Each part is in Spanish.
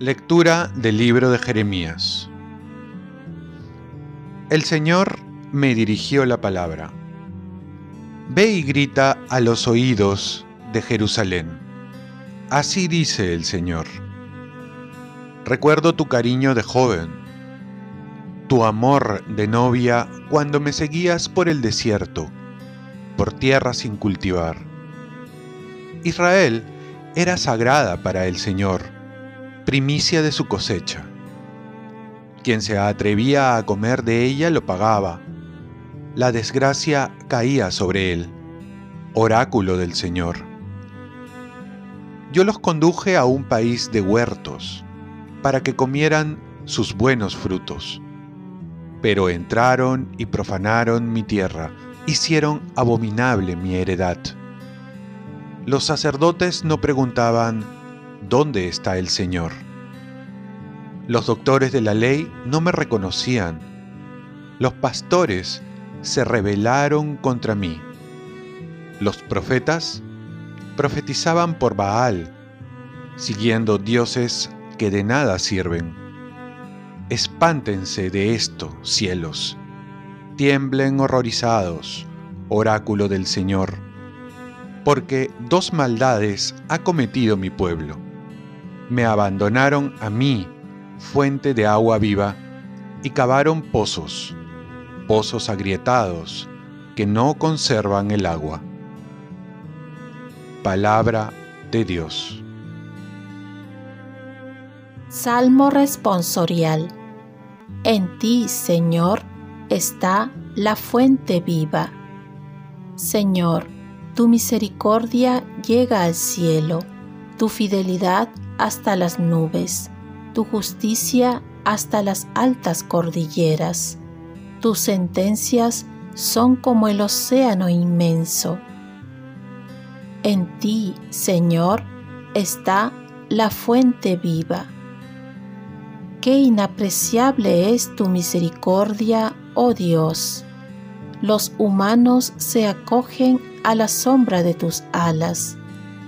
Lectura del libro de Jeremías. El Señor me dirigió la palabra. Ve y grita a los oídos de Jerusalén. Así dice el Señor. Recuerdo tu cariño de joven, tu amor de novia cuando me seguías por el desierto, por tierra sin cultivar. Israel era sagrada para el Señor primicia de su cosecha. Quien se atrevía a comer de ella lo pagaba. La desgracia caía sobre él, oráculo del Señor. Yo los conduje a un país de huertos, para que comieran sus buenos frutos. Pero entraron y profanaron mi tierra, hicieron abominable mi heredad. Los sacerdotes no preguntaban, ¿dónde está el Señor? Los doctores de la ley no me reconocían. Los pastores se rebelaron contra mí. Los profetas profetizaban por Baal, siguiendo dioses que de nada sirven. Espántense de esto, cielos. Tiemblen horrorizados, oráculo del Señor, porque dos maldades ha cometido mi pueblo me abandonaron a mí, fuente de agua viva, y cavaron pozos, pozos agrietados, que no conservan el agua. Palabra de Dios. Salmo responsorial. En ti, Señor, está la fuente viva. Señor, tu misericordia llega al cielo, tu fidelidad hasta las nubes, tu justicia hasta las altas cordilleras. Tus sentencias son como el océano inmenso. En ti, Señor, está la fuente viva. Qué inapreciable es tu misericordia, oh Dios. Los humanos se acogen a la sombra de tus alas,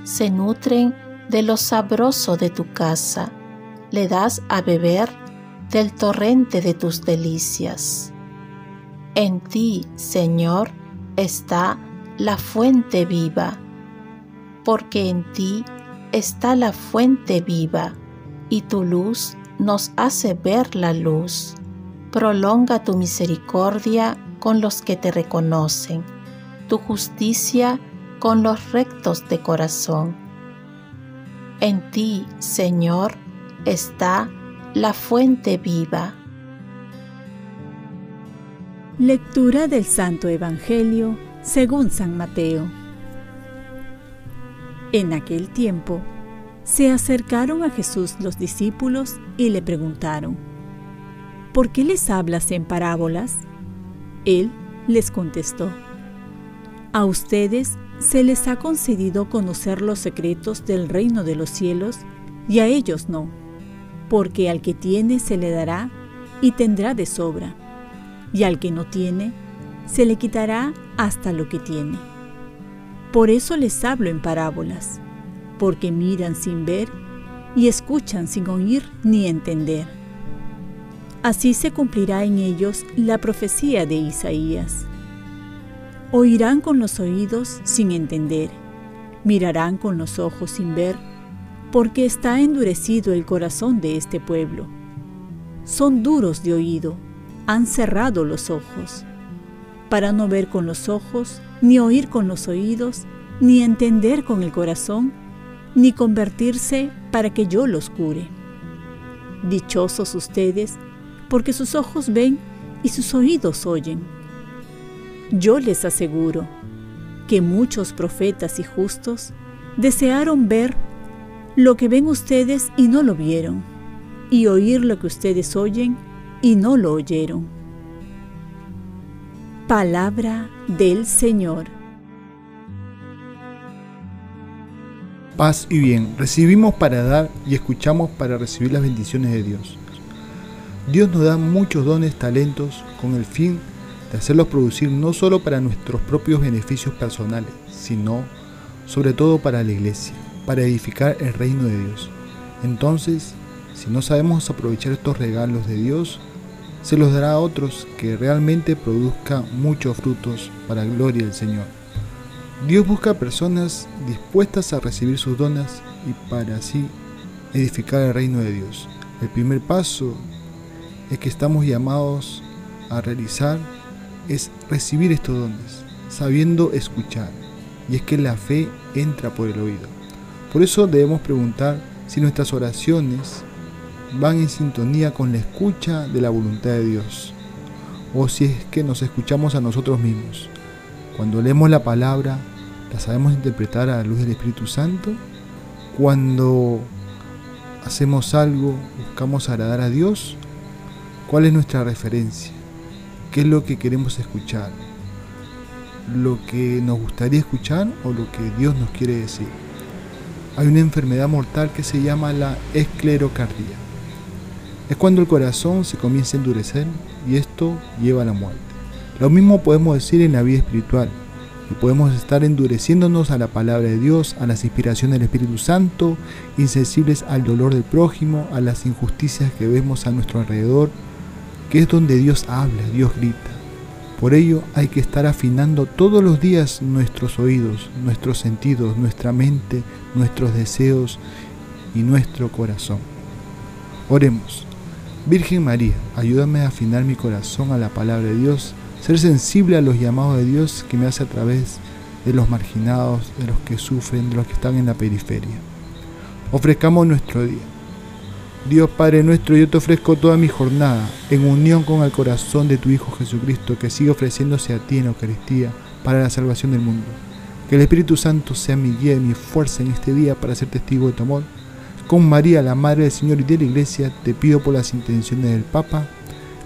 se nutren de lo sabroso de tu casa, le das a beber del torrente de tus delicias. En ti, Señor, está la fuente viva, porque en ti está la fuente viva, y tu luz nos hace ver la luz. Prolonga tu misericordia con los que te reconocen, tu justicia con los rectos de corazón en ti, Señor, está la fuente viva. Lectura del Santo Evangelio según San Mateo. En aquel tiempo, se acercaron a Jesús los discípulos y le preguntaron, ¿por qué les hablas en parábolas? Él les contestó, a ustedes se les ha concedido conocer los secretos del reino de los cielos y a ellos no, porque al que tiene se le dará y tendrá de sobra, y al que no tiene se le quitará hasta lo que tiene. Por eso les hablo en parábolas, porque miran sin ver y escuchan sin oír ni entender. Así se cumplirá en ellos la profecía de Isaías Oirán con los oídos sin entender, mirarán con los ojos sin ver, porque está endurecido el corazón de este pueblo. Son duros de oído, han cerrado los ojos, para no ver con los ojos, ni oír con los oídos, ni entender con el corazón, ni convertirse para que yo los cure. Dichosos ustedes, porque sus ojos ven y sus oídos oyen yo les aseguro que muchos profetas y justos desearon ver lo que ven ustedes y no lo vieron, y oír lo que ustedes oyen y no lo oyeron. Palabra del Señor. Paz y bien, recibimos para dar y escuchamos para recibir las bendiciones de Dios. Dios nos da muchos dones, talentos, con el fin de hacerlos producir no solo para nuestros propios beneficios personales, sino sobre todo para la iglesia, para edificar el reino de Dios. Entonces, si no sabemos aprovechar estos regalos de Dios, se los dará a otros que realmente produzcan muchos frutos para la gloria del Señor. Dios busca personas dispuestas a recibir sus donas y para así edificar el reino de Dios. El primer paso es que estamos llamados a realizar es recibir estos dones, sabiendo escuchar. Y es que la fe entra por el oído. Por eso debemos preguntar si nuestras oraciones van en sintonía con la escucha de la voluntad de Dios, o si es que nos escuchamos a nosotros mismos. Cuando leemos la palabra, ¿la sabemos interpretar a la luz del Espíritu Santo? Cuando hacemos algo, buscamos agradar a Dios, ¿cuál es nuestra referencia? ¿Qué es lo que queremos escuchar? ¿Lo que nos gustaría escuchar o lo que Dios nos quiere decir? Hay una enfermedad mortal que se llama la esclerocardia. Es cuando el corazón se comienza a endurecer y esto lleva a la muerte. Lo mismo podemos decir en la vida espiritual. Y podemos estar endureciéndonos a la palabra de Dios, a las inspiraciones del Espíritu Santo, insensibles al dolor del prójimo, a las injusticias que vemos a nuestro alrededor, que es donde Dios habla, Dios grita. Por ello hay que estar afinando todos los días nuestros oídos, nuestros sentidos, nuestra mente, nuestros deseos y nuestro corazón. Oremos. Virgen María, ayúdame a afinar mi corazón a la palabra de Dios, ser sensible a los llamados de Dios que me hace a través de los marginados, de los que sufren, de los que están en la periferia. Ofrezcamos nuestro día. Dios Padre nuestro, yo te ofrezco toda mi jornada en unión con el corazón de tu Hijo Jesucristo, que sigue ofreciéndose a ti en Eucaristía para la salvación del mundo. Que el Espíritu Santo sea mi guía y mi fuerza en este día para ser testigo de tu amor con María, la Madre del Señor y de la Iglesia, te pido por las intenciones del Papa.